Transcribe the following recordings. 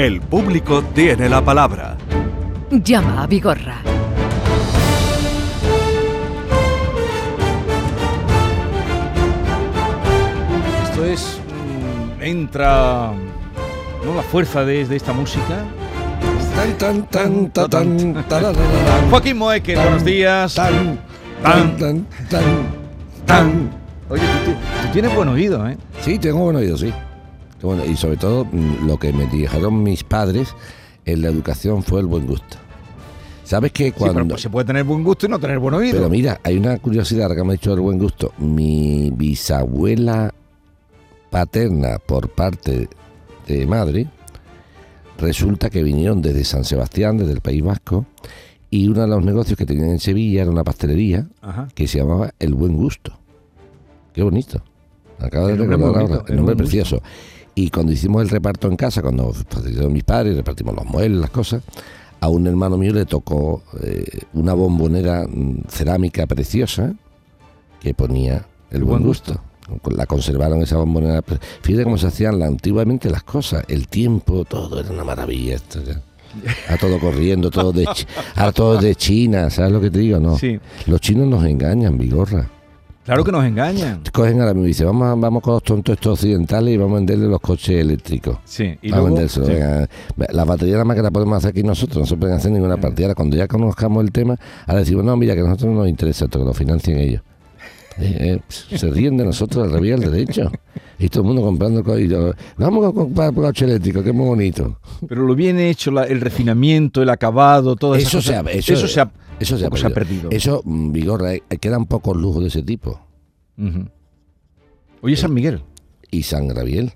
El público tiene la palabra. Llama a Vigorra. Esto es. mm, entra. ¿No? La fuerza de, de esta música. Tan, tan, Joaquín Moeque, tan, buenos días. Tan, Tan, tan, tan, tan, tan. Oye, tú, tú- tú tienes buen oído, ¿eh? Sí, tengo buen oído, sí. Bueno, Y sobre todo, mm, lo que me dijeron mis padres en la educación fue el buen gusto. ¿Sabes que Sí, cuando... pero pues se puede tener buen gusto y no tener buen oído. Pero mira, hay una curiosidad que me ha dicho el buen gusto. Mi bisabuela paterna por parte de madre, resulta que vinieron desde San Sebastián, desde el País Vasco, y uno de los negocios que tenían en Sevilla era una pastelería Ajá. que se llamaba El Buen Gusto. Qué bonito. Acabo de recordar ahora. El nombre Gusto. Y cuando hicimos el reparto en casa, cuando fallecieron mis padres, repartimos los muebles, las cosas, a un hermano mío le tocó eh, una bombonera mm, cerámica preciosa que ponía el buen gusto. La conservaron esa bombonera. Fíjate cómo se hacían la- antiguamente las cosas. El tiempo, todo era una maravilla. Esto ya. A todo corriendo, todo de, a todo de China, ¿sabes lo que te digo? No. Sí. Los chinos nos engañan, Vigorra. Claro que nos engañan. Cogen ahora mismo y dicen, vamos, vamos con los tontos estos occidentales y vamos a venderle los coches eléctricos. Sí. Y vamos a vendérselo, sí. La batería nada más que la podemos hacer aquí nosotros, no se pueden hacer ninguna partida. Ahora, cuando ya conozcamos el tema, ahora decimos, no, mira, que a nosotros no nos interesa esto, que lo financien ellos. Eh, eh, se ríen de nosotros al revés al derecho. Y todo el mundo comprando co- y yo, Vamos a comprar coche eléctrico, que es muy bonito. Pero lo bien hecho, la- el refinamiento, el acabado, todo eso. Eso se ha- eso- eso se ha, Eso se ha poco perdido. perdido. Eso, mm, Vigorra, eh, quedan pocos lujos de ese tipo. Ujú. Oye, San Miguel. Y San Gabriel.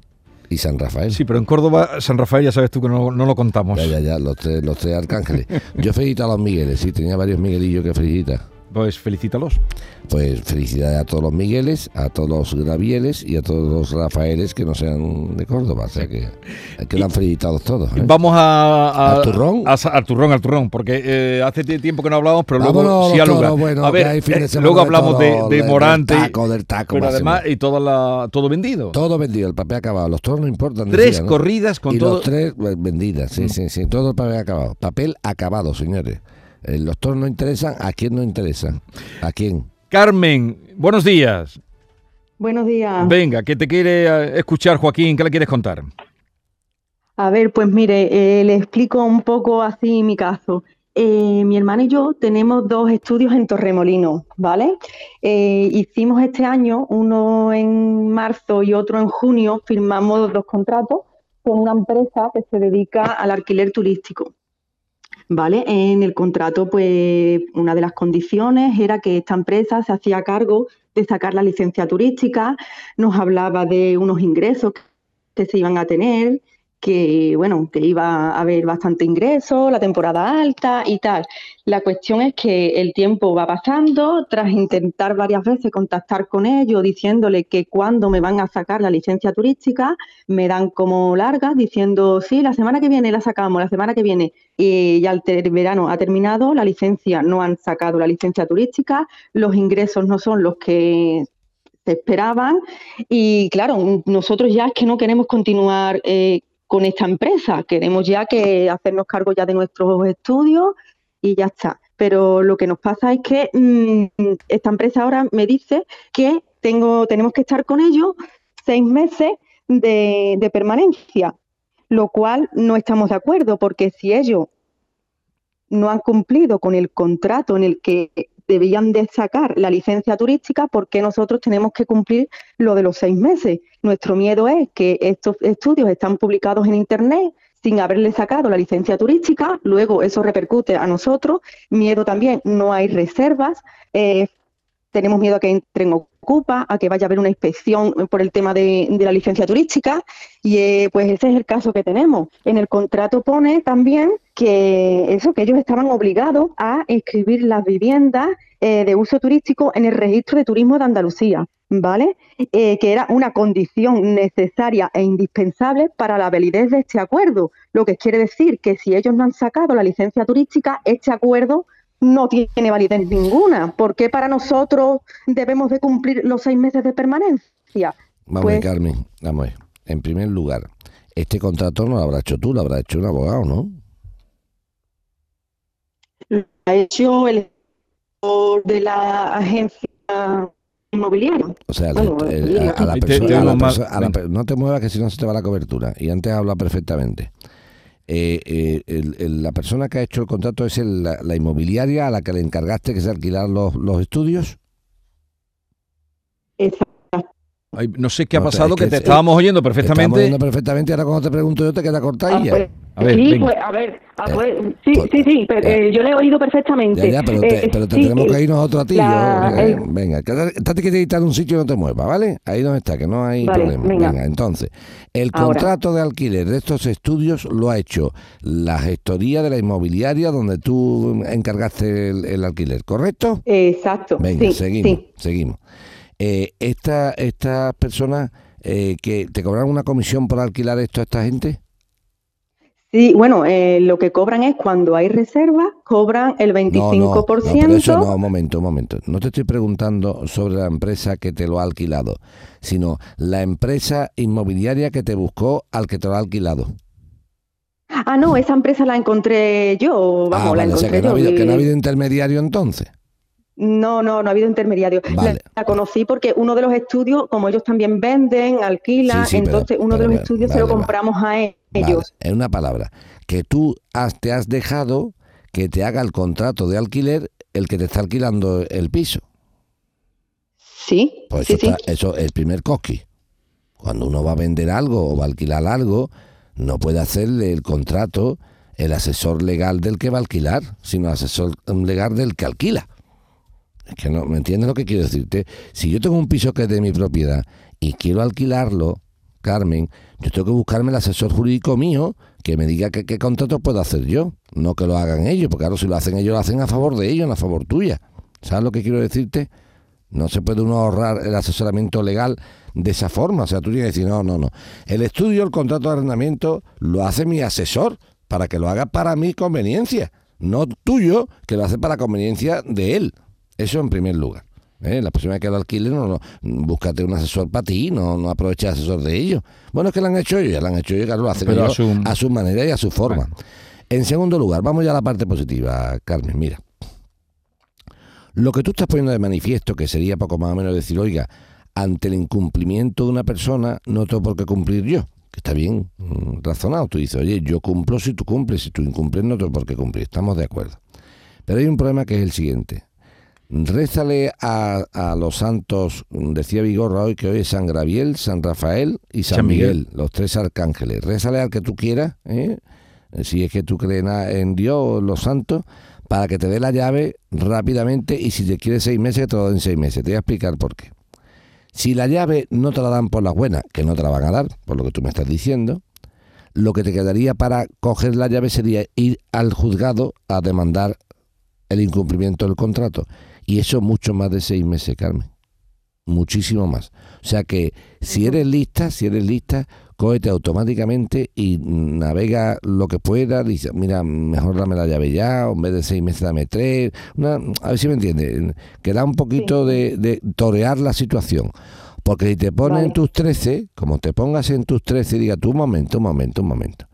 Y San Rafael. Sí, pero en Córdoba, San Rafael, ya sabes tú que no, no lo contamos. Ya, ya, ya, los tres, los tres arcángeles. Yo felicito a los Migueles, sí, tenía varios Miguelillos que felicitar. Pues felicítalos. Pues felicidades a todos los Migueles, a todos los Gravieles y a todos los Rafaeles que no sean de Córdoba. O sea que quedan felicitados todos. ¿eh? Vamos a, a- ¿Al turrón? a al turrón, al turrón, porque eh, hace ti- tiempo que no hablábamos, pero luego Vámonos, sí al lugar. bueno, a ver, eh, luego hablamos de, todo, de del Morante. taco, del taco pero máximo. además, y toda la, todo vendido. Todo vendido, el papel acabado. Los toros no importan. Tres decía, ¿no? corridas con y todo. los tres eh, vendidas, sí, Mm. sí, sí. Todo el papel acabado. Papel acabado, señores. Eh, los toros no interesan. ¿A quién no interesan? ¿A quién? Carmen, buenos días. Buenos días. Venga, que te quiere eh, escuchar Joaquín, ¿qué le quieres contar? A ver, pues mire, eh, le explico un poco así mi caso. Eh, mi hermano y yo tenemos dos estudios en Torremolinos, ¿vale? Eh, hicimos este año, uno en marzo y otro en junio, firmamos dos contratos con una empresa que se dedica al alquiler turístico. ¿Vale? En el contrato, pues una de las condiciones era que esta empresa se hacía cargo de sacar la licencia turística, nos hablaba de unos ingresos que se iban a tener, que bueno, que iba a haber bastante ingreso, la temporada alta y tal. La cuestión es que el tiempo va pasando, tras intentar varias veces contactar con ellos diciéndole que cuándo me van a sacar la licencia turística, me dan como largas diciendo, sí, la semana que viene la sacamos, la semana que viene. Y ya el verano ha terminado, la licencia no han sacado la licencia turística, los ingresos no son los que se esperaban y claro, nosotros ya es que no queremos continuar eh, con esta empresa, queremos ya que hacernos cargo ya de nuestros estudios y ya está. Pero lo que nos pasa es que mm, esta empresa ahora me dice que tengo, tenemos que estar con ellos seis meses de, de permanencia, lo cual no estamos de acuerdo, porque si ellos no han cumplido con el contrato en el que debían de sacar la licencia turística, ¿por qué nosotros tenemos que cumplir lo de los seis meses? Nuestro miedo es que estos estudios están publicados en Internet sin haberle sacado la licencia turística, luego eso repercute a nosotros, miedo también, no hay reservas, eh, tenemos miedo a que entren ocupa, a que vaya a haber una inspección por el tema de, la licencia turística y eh, pues ese es el caso que tenemos. En el contrato pone también que eso, que ellos estaban obligados a inscribir las viviendas eh, de uso turístico en el registro de turismo de Andalucía, ¿vale? Eh, que era una condición necesaria e indispensable para la validez de este acuerdo, lo que quiere decir que si ellos no han sacado la licencia turística, este acuerdo no tiene validez ninguna. ¿Por qué para nosotros debemos de cumplir los seis meses de permanencia? Vamos, Pues- Carmen, vamos. a ver. En primer lugar, Este contrato no lo habrá hecho tú, lo habrá hecho un abogado, ¿no? Lo ha hecho el gestor de la agencia inmobiliaria. O sea, Bueno, el- a, a la persona, te a la oigo mal. perso- a la per- no te muevas que si no se te va la cobertura. Y antes habla perfectamente. Eh, eh, la persona que ha hecho el contrato es la, la inmobiliaria a la que le encargaste que se alquilar los, los estudios. Exacto. Ay, no sé qué ha No, pasado, es que que te es- estábamos oyendo Te estamos perfectamente. oyendo perfectamente. Ahora cuando te pregunto yo te queda Ah, cortadilla. pues, A ver, sí, venga. pues, a ver, ah, Eh, pues, sí, pues, sí, sí, pero, ya. eh, yo le he oído perfectamente. Ya, ya, pero, te, Eh, pero te sí, tenemos que ir nosotros a ti. la- yo, eh, venga, estate quietita en un sitio y no te muevas, ¿vale? Ahí donde está, que no hay Vale, problema. venga. entonces, el Ahora. contrato de alquiler de estos estudios lo ha hecho la gestoría de la inmobiliaria donde tú encargaste el, el alquiler, ¿correcto? Exacto. Venga, sí, seguimos, sí. seguimos. Eh, esta, ¿Estas personas eh, que te cobran una comisión por alquilar esto a esta gente? Sí, bueno, eh, lo que cobran es cuando hay reserva, cobran el No, no, 25%. no, pero eso no, un momento, un momento. No te estoy preguntando sobre la empresa que te lo ha alquilado, sino la empresa inmobiliaria que te buscó al que te lo ha alquilado. Ah, no, esa empresa la encontré yo, vamos, ah, la vale, o sea, encontré que no, ha que no ha habido intermediario entonces. No, no, no ha habido intermediario. La- Vale. La, conocí porque uno de los estudios, como ellos también venden, alquilan, Sí, sí, pero- entonces uno de pero los vale, estudios se lo vale. compramos a ellos. en una palabra, que tú has- te has dejado que te haga el contrato de alquiler el que te está alquilando el piso. Sí, Pues sí, eso, está- eso es el primer coqui. Cuando uno va a vender algo o va a alquilar algo, no puede hacerle el contrato el asesor legal del que va a alquilar, sino el asesor legal del que alquila. Es que no, ¿me entiendes lo que quiero decirte? Si yo tengo un piso que es de mi propiedad y quiero alquilarlo, Carmen, yo tengo que buscarme el asesor jurídico mío que me diga qué, contrato puedo hacer yo, no que lo hagan ellos, porque claro, si lo hacen ellos, lo hacen a favor de ellos, no a favor tuya. ¿Sabes lo que quiero decirte? No se puede uno ahorrar el asesoramiento legal de esa forma. O sea, tú tienes que decir, no, no, no. El estudio, el contrato de arrendamiento, lo hace mi asesor para que lo haga para mi conveniencia. No tuyo, que lo hace para conveniencia de él. Eso en primer lugar. ¿eh? La próxima vez que lo alquiles, no, no, búscate un asesor para ti, no, no aproveches el asesor de ellos. Bueno, es que lo han hecho ellos, ya lo han hecho ellos, claro, lo hacen Pero a ellos su- a su manera y a su forma. En segundo lugar, vamos ya a la parte positiva, Carmen. Mira, lo que tú estás poniendo de manifiesto, que sería poco más o menos decir, oiga, ante el incumplimiento de una persona, no tengo por qué cumplir yo. Que está bien mm, razonado. Tú dices, oye, yo cumplo si tú cumples, si tú incumples, no tengo por qué cumplir. Estamos de acuerdo. Pero hay un problema que es el siguiente. Rézale a, a los santos, decía Vigorra hoy que hoy es San Gabriel, San Rafael y San, San Miguel. Miguel, los tres arcángeles. Rézale al que tú quieras, ¿eh? si es que tú crees en Dios o en los santos, para que te dé la llave rápidamente y si te quieres seis meses, que te lo den seis meses. Te voy a explicar por qué. Si la llave no te la dan por las buenas, que no te la van a dar, por lo que tú me estás diciendo, lo que te quedaría para coger la llave sería ir al juzgado a demandar el incumplimiento del contrato. Y eso mucho más de seis meses, Carmen. Muchísimo más. O sea que si eres lista, si eres lista, cógete automáticamente y navega lo que pueda. Dice, mira, mejor dame la llave ya, o en vez de seis meses dame tres. Una, a ver si me entiendes. Que da un poquito de, de torear la situación. Porque si te pones en Vale. tus 13, como te pongas en tus 13, diga tú un momento, un momento, un momento.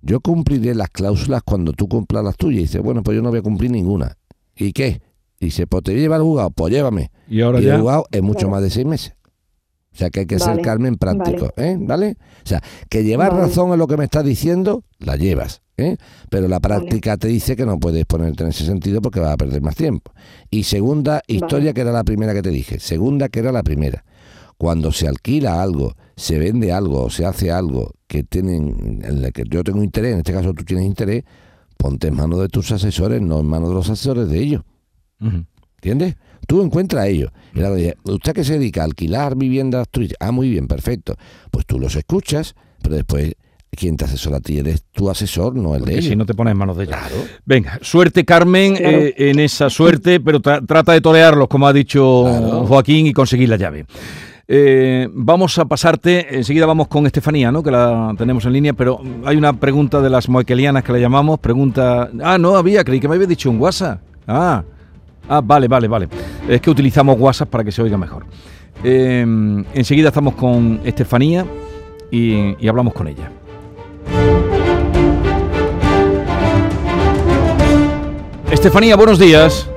Yo cumpliré las cláusulas cuando tú cumplas las tuyas. Y dice, bueno, pues yo no voy a cumplir ninguna. ¿Y qué? Dice, pues te voy a llevar al juzgado, pues llévame. Y ahora Y el ya. juzgado es mucho Claro. más de seis meses. O sea que hay que ser Vale, Carmen práctico, ¿eh? ¿Vale? O sea, que llevar Vale. razón en lo que me estás diciendo, la llevas, ¿eh? Pero la práctica te dice que no puedes ponerte en ese sentido porque vas a perder más tiempo. Y segunda historia, que era la primera que te dije. Segunda, que era la primera. Cuando se alquila algo, se vende algo o se hace algo que tienen, en la que yo tengo interés, en este caso tú tienes interés, ponte en manos de tus asesores, no en manos de los asesores de ellos. ¿Entiendes? Tú encuentras a ellos. Y ahora dice, ¿usted que se dedica a alquilar viviendas turísticas? Ah, muy bien, perfecto. Pues tú los escuchas, pero después quien te asesora a ti eres tu asesor, no el de ellos. si no te pones en manos de ellos. Claro. Venga, suerte Carmen Claro. eh, en esa suerte, pero tra- trata de torearlos, como ha dicho Claro. Joaquín, y conseguir la llave. Eh, vamos a pasarte, enseguida vamos con Estefanía, ¿no? que la tenemos en línea, pero hay una pregunta de las moequelianas que le llamamos, pregunta... Ah, no había, creí que me había dicho un WhatsApp. Ah, Ah, vale, vale, vale. Es que utilizamos WhatsApp para que se oiga mejor. Em, enseguida estamos con Estefanía y, hablamos con ella. Estefanía, buenos días.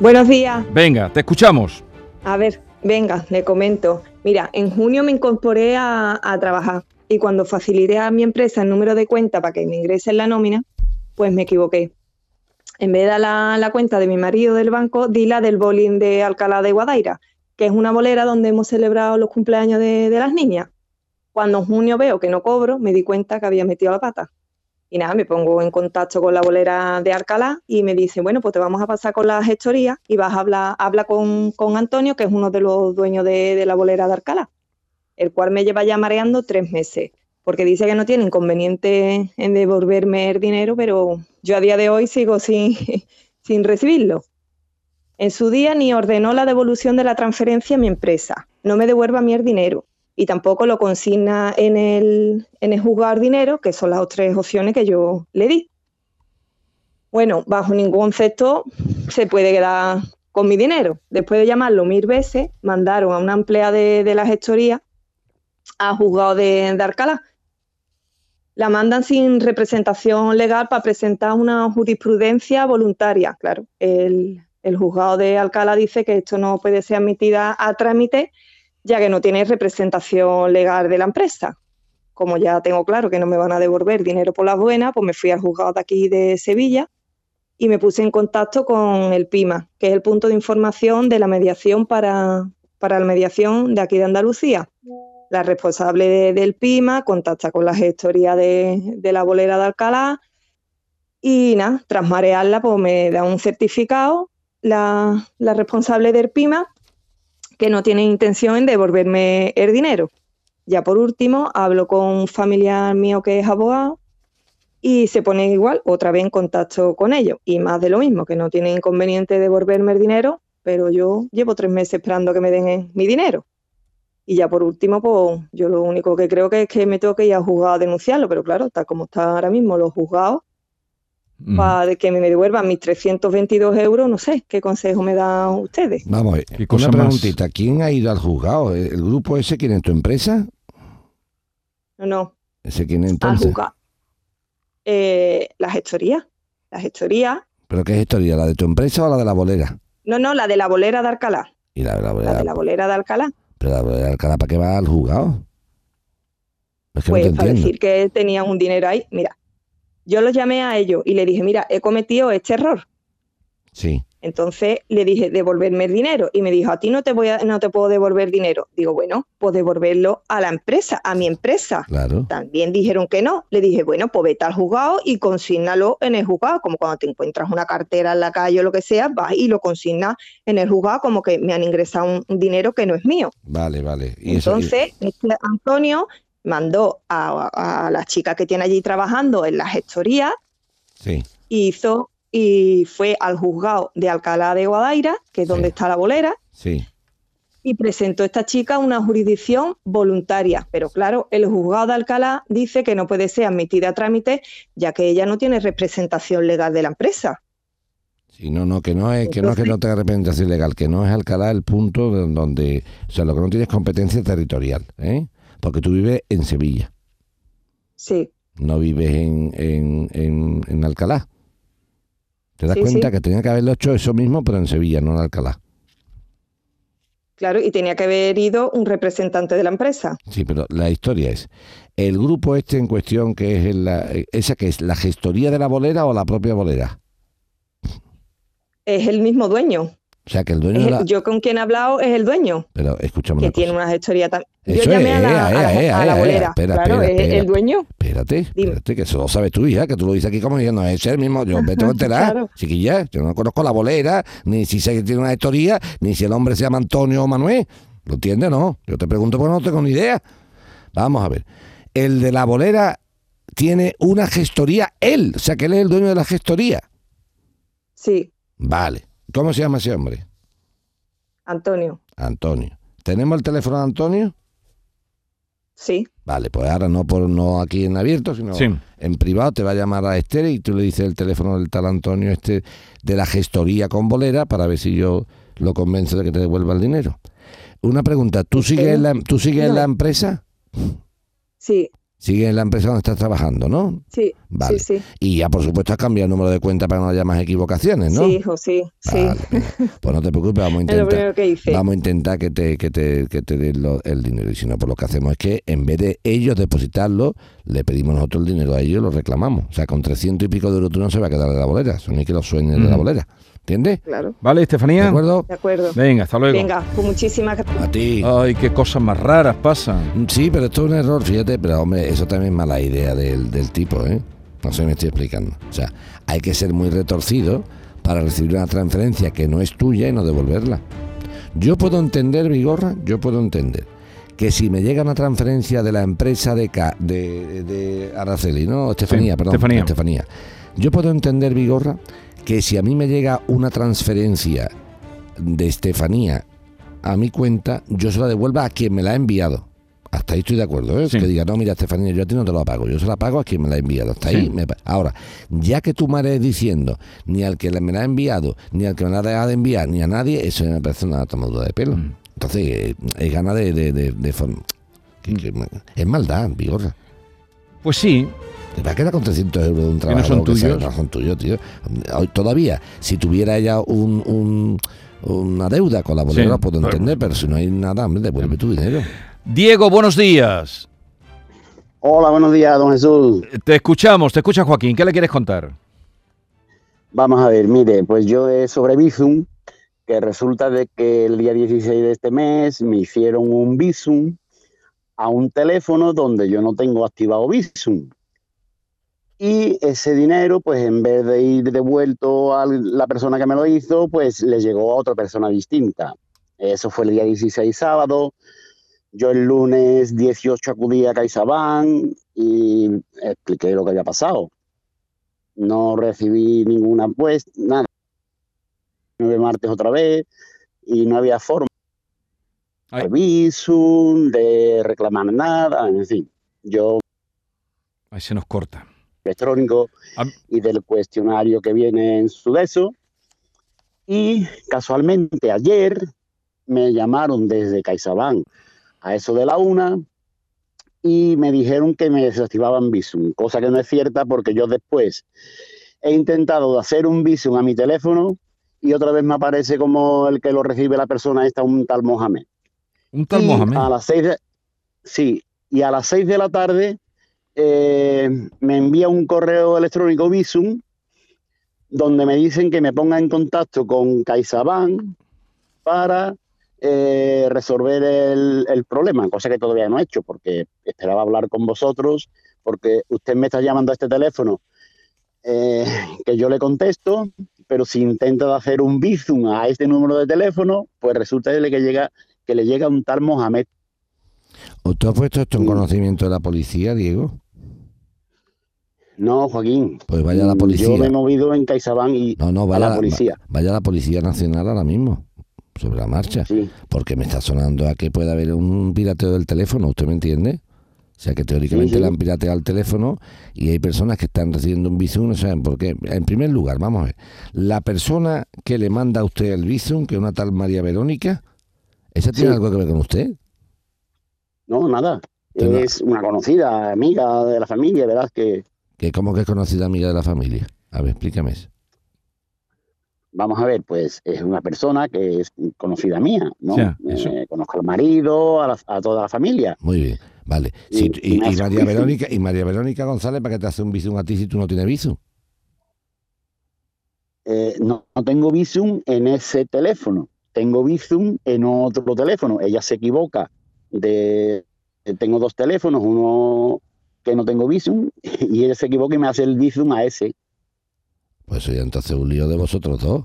Buenos días. Venga, te escuchamos. A ver, venga, le comento. Mira, en junio me incorporé a, a, trabajar y cuando facilité a mi empresa el número de cuenta para que me ingrese en la nómina, pues me equivoqué. En vez de la, la cuenta de mi marido del banco, di la del bowling de Alcalá de Guadaira, que es una bolera donde hemos celebrado los cumpleaños de, las niñas. Cuando en junio veo que no cobro, me di cuenta que había metido la pata. Y nada, me pongo en contacto con la bolera de Alcalá y me dice, bueno, pues te vamos a pasar con la gestoría y vas a hablar, habla con, con Antonio, que es uno de los dueños de, de la bolera de Alcalá, el cual me lleva ya mareando tres meses, porque dice que no tiene inconveniente en devolverme el dinero, pero yo a día de hoy sigo sin, recibirlo. En su día ni ordenó la devolución de la transferencia a mi empresa, no me devuelva a mí el dinero y tampoco lo consigna en el, en el juzgar dinero, que son las tres opciones que yo le di. Bueno, bajo ningún concepto se puede quedar con mi dinero. Después de llamarlo mil veces, mandaron a una empleada de, la gestoría a juzgado de, de. La mandan sin representación legal para presentar una jurisprudencia voluntaria. Claro, el, juzgado de Alcalá dice que esto no puede ser admitida a trámite ya que no tiene representación legal de la empresa. Como ya tengo claro que no me van a devolver dinero por las buenas, pues me fui al juzgado de aquí de Sevilla y me puse en contacto con el PIMA, que es el punto de información de la mediación para la mediación de aquí de Andalucía. La responsable de- del PIMA contacta con la gestoría de, la bolera de Alcalá y nada, tras marearla, pues me da un certificado la, la responsable del PIMA que no tiene intención en devolverme el dinero. Ya por último, hablo con un familiar mío que es abogado y se pone igual otra vez en contacto con ellos. Y más de lo mismo, que no tiene inconveniente devolverme el dinero, pero yo llevo tres meses esperando que me den mi dinero. Y ya por último, pues yo lo único que creo que es que me tengo que ir al juzgado a denunciarlo, pero claro, tal como está ahora mismo los juzgados, Mm. para que me devuelvan mis 322 euros, no sé, ¿qué consejo me dan ustedes? Vamos a Qué cosa una más- preguntita. ¿Quién ha ido al juzgado? ¿El grupo ese quién es tu empresa? No, no, ¿Ese quién es al entonces? juzgado. Eh, la gestoría, la gestoría, ¿Pero qué historia? ¿La de tu empresa o la de la bolera? no, no, la de la bolera de Alcalá, Y la, de la la bolera, de la bolera de Alcalá, pero la de Alcalá, ¿para qué va al juzgado? Es que pues no te para entiendo. decir que tenían un dinero ahí, mira, yo los llamé a ellos y le dije, mira, he cometido este error. Sí, Entonces le dije, devolverme el dinero. Y me dijo, a ti no te voy a, no te puedo devolver dinero. Digo, bueno, pues devolverlo a la empresa, a mi empresa. claro. También dijeron que no. Le dije, bueno, pues vete al juzgado y consígnalo en el juzgado, como cuando te encuentras una cartera en la calle o lo que sea, vas y lo consignas en el juzgado como que me han ingresado un, dinero que no es mío. Vale, vale. Y eso- y- Entonces, este Antonio mandó a, a la chica que tiene allí trabajando en la gestoría sí, y hizo y fue al juzgado de Alcalá de Guadaira, que es donde Sí. está la bolera, sí. y presentó esta chica una jurisdicción voluntaria. Pero claro, el juzgado de Alcalá dice que no puede ser admitida a trámite, ya que ella no tiene representación legal de la empresa. Sí, no, no, que no es que no es que no tenga representación legal, que no es Alcalá el punto de donde, o sea, lo que no tienes competencia territorial, ¿eh? Porque tú vives en Sevilla, Sí, no vives en, en, en, en Alcalá. ¿Te das Sí, cuenta sí. que tenía que haberlo hecho eso mismo, pero en Sevilla, no en Alcalá? claro, y tenía que haber ido un representante de la empresa. Sí, pero la historia es, el grupo este en cuestión, que es la, esa que es la gestoría de la bolera o la propia bolera. Es el mismo dueño. O sea, que el dueño de la... yo con quien he hablado es el dueño, Pero escúchame que una tiene una gestoría también. Yo llamé es, a la, a la- ea, ea, a la ea, ea, bolera. espera, claro, espera, es espera. el dueño. Espérate, espérate, que eso lo sabes tú, hija, que tú lo dices aquí como diciendo, es el mismo, yo me tengo que enterar, Claro. chiquilla, yo no conozco la bolera, ni si sé que tiene una historia, ni si el hombre se llama Antonio o Manuel, ¿lo entiendes? No, yo te pregunto porque no tengo ni idea. Vamos a ver, el de la bolera tiene una gestoría, él, o sea que él es el dueño de la gestoría. Sí, Vale, ¿cómo se llama ese hombre? Antonio. Antonio. ¿Tenemos el teléfono de Antonio? Sí, Vale, pues ahora no por no aquí en abierto, sino Sí. en privado te va a llamar a Esther y tú le dices el teléfono del tal Antonio este de la gestoría con bolera para ver si yo lo convenzo de que te devuelva el dinero. Una pregunta, ¿tú sigues en la, tú sigues en la empresa? sí. Sigue en la empresa donde estás trabajando, ¿no? Sí, Vale. sí, sí. Y ya, por supuesto, has cambiado el número de cuenta para que no haya más equivocaciones, ¿no? Sí, hijo, sí, sí. Vale. Pues no te preocupes, vamos a Es lo intentar. que hice. Vamos a intentar que te, que te, que te den el dinero. Y si no, pues lo que hacemos es que en vez de ellos depositarlo, le pedimos nosotros el dinero a ellos y lo reclamamos. O sea, con 300 y pico de euros tú no se va a quedar de la bolera. Son ni que los sueños de la Mm. bolera. ¿Entiendes? Claro, ¿Vale, ¿De Estefanía? acuerdo? de acuerdo. Venga, hasta luego. Venga, pues muchísimas gracias. A ti. Ay, qué cosas más raras pasan. Sí, pero esto es un error, fíjate, pero hombre, eso también es mala idea del, del tipo, ¿eh? No sé si me estoy explicando. O sea, hay que ser muy retorcido para recibir una transferencia que no es tuya y no devolverla. Yo puedo entender, Vigorra, yo puedo entender que si me llega una transferencia de la empresa de, Ca- de, de Araceli, ¿no? Estefanía, Sí, perdón. Estefanía. Estefanía. Yo puedo entender, Vigorra, que si a mí me llega una transferencia de Estefanía a mi cuenta, yo se la devuelva a quien me la ha enviado. Hasta ahí estoy de acuerdo, ¿eh? Sí. Que diga, no, mira, Estefanía, yo a ti no te lo pago, yo se la pago a quien me la ha enviado. Hasta Sí. ahí. me Ahora, ya que tú me eres diciendo, ni al que me la ha enviado, ni al que me la ha dejado de enviar, ni a nadie, eso me parece una tomadura de pelo. Mm. Entonces, eh, es gana de... de, de- es maldad, Vigorra. Pues sí, Te va a quedar con 300 euros de un no trabajo son que sea- tuyos. no son tuyos, tío. Hoy Todavía, si tuviera ella un, un- una deuda con la bolera, Sí, puedo entender, pero si no hay nada, hombre, devuelve tu dinero. Diego, buenos días. Hola, buenos días, don Jesús. Te escuchamos, te escucha Joaquín. ¿Qué le quieres contar? Vamos a ver, mire, pues yo es sobre Bizum, que resulta de que el día 16 de este mes me hicieron un Bizum a un teléfono donde yo no tengo activado Bizum. Y ese dinero, pues en vez de ir devuelto a la persona que me lo hizo, pues le llegó a otra persona distinta. Eso fue el día 16 sábado. Yo el lunes 18 acudí a CaixaBank y expliqué lo que había pasado. No recibí ninguna pues, nada. Nueve martes otra vez y no había forma Ay. de visum, de reclamar nada, en fin. Yo Ahí se nos corta. electrónico y del cuestionario que viene en su de eso. Y casualmente ayer me llamaron desde CaixaBank a eso de la una y me dijeron que me desactivaban Visum, cosa que no es cierta porque yo después he intentado hacer un Visum a mi teléfono y otra vez me aparece como el que lo recibe la persona esta, un tal Mohamed. Un tal Y Mohamed. A las seis de, sí, y a las seis de la tarde eh, me envía un correo electrónico Visum donde me dicen que me ponga en contacto con CaixaBank para eh, resolver el, el problema, cosa que todavía no he hecho porque esperaba hablar con vosotros, porque usted me está llamando a este teléfono eh, que yo le contesto, pero si intenta hacer un Bizum a este número de teléfono, pues resulta que le llega, que le llega un tal Mohamed. ¿O tú has puesto esto en conocimiento de la policía, Diego? No, Joaquín. Pues vaya la Mm, policía. Yo me he movido en CaixaBank y No, no, a vaya la policía. va- vaya la Policía Nacional ahora mismo, sobre la marcha. Sí, Porque me está sonando a que puede haber un pirateo del teléfono, ¿usted me entiende? O sea, que teóricamente Sí, sí. le han pirateado el teléfono y hay personas que están recibiendo un Bizum, no saben por qué. En primer lugar, vamos a ver, la persona que le manda a usted el Bizum, que es una tal María Verónica, ¿esa tiene Sí. algo que ver con usted? no, nada. Es una conocida amiga de la familia, verás que, como que es conocida amiga de la familia. A ver, explícame eso. Vamos a ver, pues es una persona que es conocida mía, ¿no? Eh, conozco al marido, a, la- a toda la familia. Muy bien, vale. Y- María. Verónica, y María Verónica González, ¿para qué te hace un Bizum a ti si tú no tienes Bizum? Eh, no, no tengo Bizum en ese teléfono, tengo Bizum en otro teléfono. Ella se equivoca de tengo dos teléfonos, uno que no tengo Bizum y ella se equivoca y me hace el Bizum a ese. Pues eso ya entonces es un lío de vosotros dos.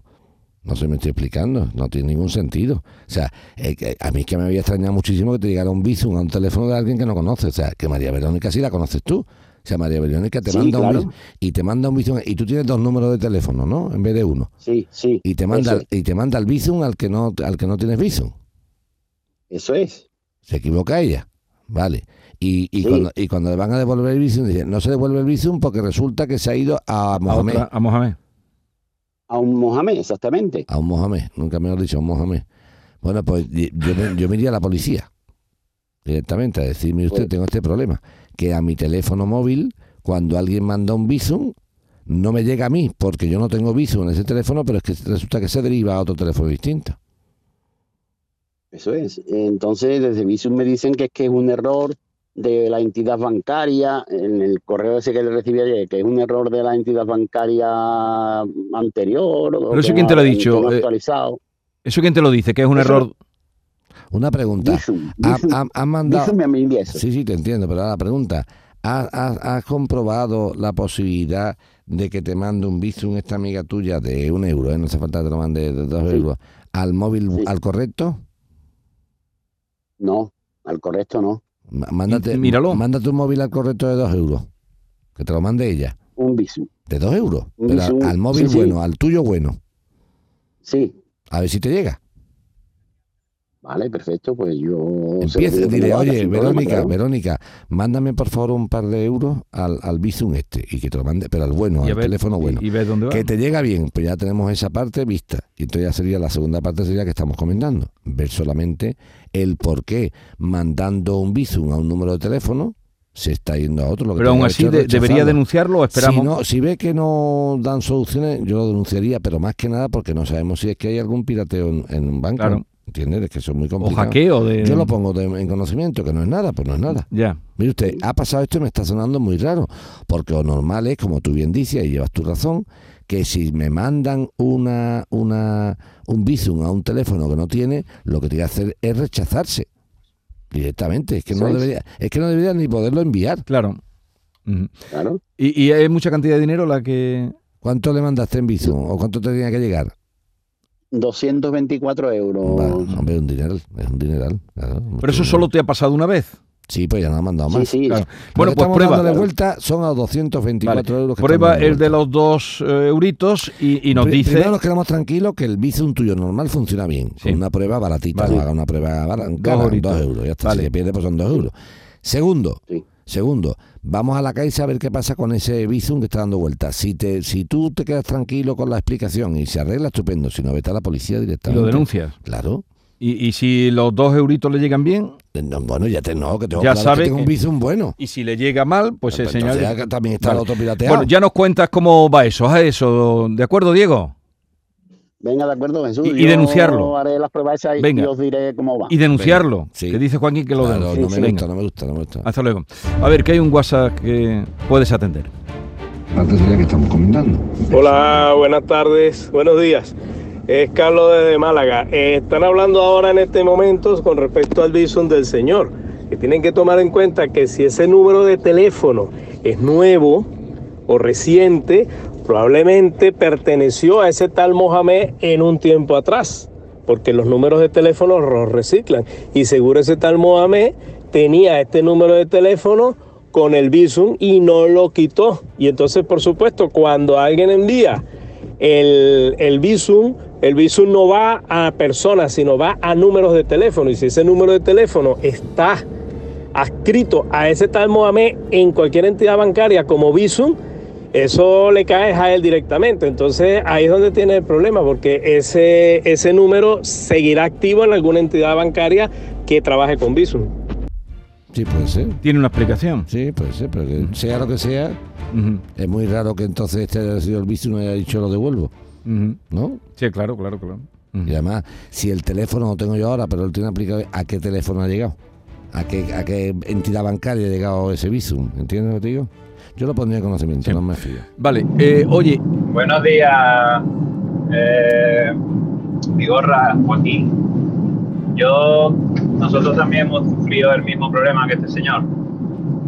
No se me estoy explicando, no tiene ningún sentido. O sea, eh, a mí es que me había extrañado muchísimo que te llegara un Bizum a un teléfono de alguien que no conoces. O sea, que María Verónica sí la conoces tú. O sea, María Verónica te Sí, manda claro. un y te manda un Bizum y tú tienes dos números de teléfono, ¿no? En vez de uno. Sí, sí. Y te manda y te manda el Bizum al que no al que no tienes Bizum. eso es. Se equivoca ella. Vale. Y, y, Sí. cuando, y cuando le van a devolver el Bizum, dicen, no se devuelve el Bizum porque resulta que se ha ido a A, Mohamed. otra- a Mohamed. A un Mohamed, exactamente. A un Mohamed, nunca me lo he dicho, a un Mohamed. Bueno, pues yo me, yo me iría a la policía. directamente a decirme usted, Pues- tengo este problema, que a mi teléfono móvil, cuando alguien manda un Bizum, no me llega a mí, porque yo no tengo Bizum en ese teléfono, pero es que resulta que se deriva a otro teléfono distinto. Eso es. Entonces, desde Visum me dicen que es que es un error de la entidad bancaria, en el correo ese que le recibí ayer, que es un error de la entidad bancaria anterior. o Pero eso quién no te lo ha dicho, no eh, actualizado. ¿Eso quién te lo dice? Que es un Eso- error. Una pregunta. Visum, ¿Ha, Visum, ha- ha mandado... Visum. Sí, sí, te entiendo, pero ahora la pregunta, ¿has, has- has comprobado la posibilidad de que te mande un Bizum esta amiga tuya de un euro, eh? no hace falta que te lo mande de dos Sí. euros, al móvil, Sí. al correcto? No, al correcto no. Mándate, míralo. mándate un móvil al correcto de dos euros, que te lo mande ella, Un Visum. de dos euros, Un pero al, móvil sí, sí. bueno, al tuyo bueno, Sí. a ver si te llega. Vale, perfecto. Pues yo. Empieza, haga oye, problema, Verónica. Verónica, mándame por favor un par de euros al, al Bizum este, y que te lo mande, pero al bueno, al ver- teléfono bueno. Y, y ves dónde va. Que te llega bien, pues ya tenemos esa parte vista. Y entonces ya sería la segunda parte sería que estamos comentando. Ver solamente el por qué mandando un Bizum a un número de teléfono se está yendo a otro. Lo que Pero aún así de- debería denunciarlo o esperamos. Si, no, si ve que no dan soluciones, yo lo denunciaría, pero más que nada porque no sabemos si es que hay algún pirateo en, en un banco. Claro. ¿Entiendes? Es que eso es muy o complicado. hackeo de. Yo lo pongo de- en conocimiento, que no es nada, pues no es nada. Ya. Mire usted, ha pasado esto y me está sonando muy raro, porque lo normal es, como tú bien dices, y llevas tu razón, que si me mandan una, una, un Bizum a un teléfono que no tiene, lo que tiene que hacer es rechazarse directamente. Es que no debería, es que no debería ni poderlo enviar. Claro. Claro. ¿Y, y hay mucha cantidad de dinero la que. ¿Cuánto le mandaste en Bizum o cuánto te tenía que llegar? 224 euros. Va, hombre, un dineral, es un dineral. claro, Pero eso solo te ha pasado una vez. Sí, pues ya no ha mandado Sí, más. sí. Claro. Lo Bueno, pues estamos prueba. dándole vuelta son a 224 Vale. euros. que Prueba el de los dos eh, euritos y, y nos Pri- dice. Primero nos quedamos tranquilos que el Bizum tuyo normal funciona bien. Sí. Con una prueba baratita. Vale. No haga una prueba barata. Dos euros. Ya está. Vale. Si se pierde, pues son dos euros. Segundo. Sí. Segundo, vamos a la caixa a ver qué pasa con ese Bizum que está dando vueltas. Si te, si tú te quedas tranquilo con la explicación y se arregla, estupendo. Si no, vete a la policía y directamente. lo denuncias. Claro. Y, y si los dos euritos le llegan bien, No, bueno, ya te no, que tengo Ya claro sabe que tengo un Bizum bueno. y si le llega mal, pues Pues ya también está Vale. el otro pirateado. Bueno, ya nos cuentas cómo va eso, a eso. ¿De acuerdo, Diego? Venga, de acuerdo, Jesús. Y- y Yo denunciarlo. Haré las pruebas esas y- Venga. y os diré cómo va. Y denunciarlo. sí. Que dice Joaquín que lo Claro, denuncie. no me gusta, no me gusta, no me gusta. Hasta luego. A ver, que hay un WhatsApp que puedes atender. Parte sería que estamos comentando. Hola, buenas tardes, buenos días. Es Carlos desde Málaga. Eh, están hablando ahora en este momento con respecto al Bison del señor. Que tienen que tomar en cuenta que si ese número de teléfono es nuevo o reciente, probablemente perteneció a ese tal Mohamed en un tiempo atrás, porque los números de teléfono los reciclan. Y seguro ese tal Mohamed tenía este número de teléfono con el Bizum y no lo quitó. Y entonces, por supuesto, cuando alguien envía el, el Bizum, el Bizum no va a personas, sino va a números de teléfono. Y si ese número de teléfono está adscrito a ese tal Mohamed en cualquier entidad bancaria como Bizum, eso le cae a él directamente. Entonces ahí es donde tiene el problema, porque ese, ese número seguirá activo en alguna entidad bancaria que trabaje con Bizum. Sí, puede ser. Tiene una explicación. Sí, puede ser, pero que sea lo que sea, es muy raro que entonces este haya sido el vicio y no haya dicho lo devuelvo. ¿no? Sí, claro, claro, claro. Y además, si el teléfono lo tengo yo ahora, pero él tiene aplicado, ¿a qué teléfono ha llegado? ¿A qué, a qué entidad bancaria ha llegado ese visum? ¿Entiendes lo que te digo? Yo lo pondría en conocimiento, Sí. no me fío. Vale, eh, oye, Buenos días, eh, Vigorra, Joaquín. Yo, nosotros también hemos sufrido el mismo problema que este señor.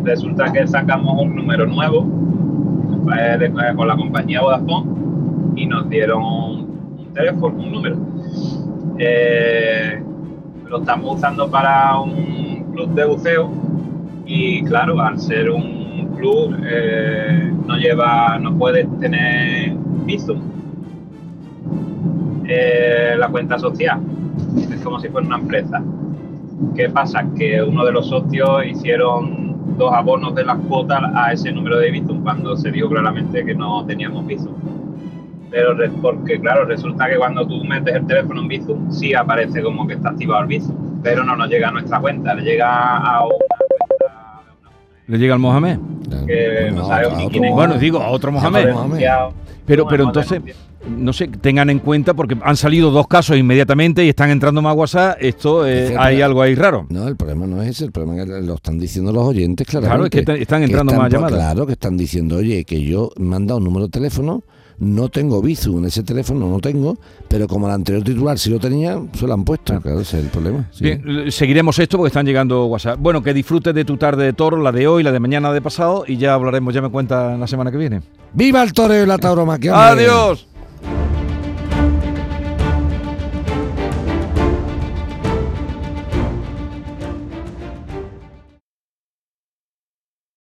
Resulta que sacamos un número nuevo eh, de- eh, con la compañía Vodafone y nos dieron un, un teléfono, un número. Eh, lo estamos usando para un club de buceo y claro, al ser un club eh, no lleva, no puedes tener Bizum. Eh, la cuenta social es como si fuera una empresa. ¿Qué pasa? Que uno de los socios hicieron dos abonos de las cuotas a ese número de Bizum cuando se dijo claramente que no teníamos Bizum. Pero porque claro, resulta que cuando tú metes el teléfono en Bizum sí aparece como que está activado el Bizum pero no nos llega a nuestra cuenta, le llega a cuenta Le llega al Mohamed. que no sabemos ni quién es. Bueno, digo, a otro Mohamed. Pero, pero entonces, no sé, tengan en cuenta porque han salido dos casos inmediatamente y están entrando más WhatsApp. Esto, eh, hay algo ahí raro. No, el problema no es ese, el problema es que lo están diciendo los oyentes, claro. Claro, es que están entrando más llamadas. Claro, que están diciendo, oye, que yo me han dado un número de teléfono, no tengo Bizu en ese teléfono, no tengo, pero como el anterior titular sí lo tenía, se lo han puesto, claro, ese es el problema. sí. Bien, seguiremos esto porque están llegando WhatsApp. Bueno, que disfrutes de tu tarde de toro, la de hoy, la de mañana de pasado y ya hablaremos, ya me cuenta la semana que viene. ¡Viva el toreo y la tauromaquia! ¡Adiós!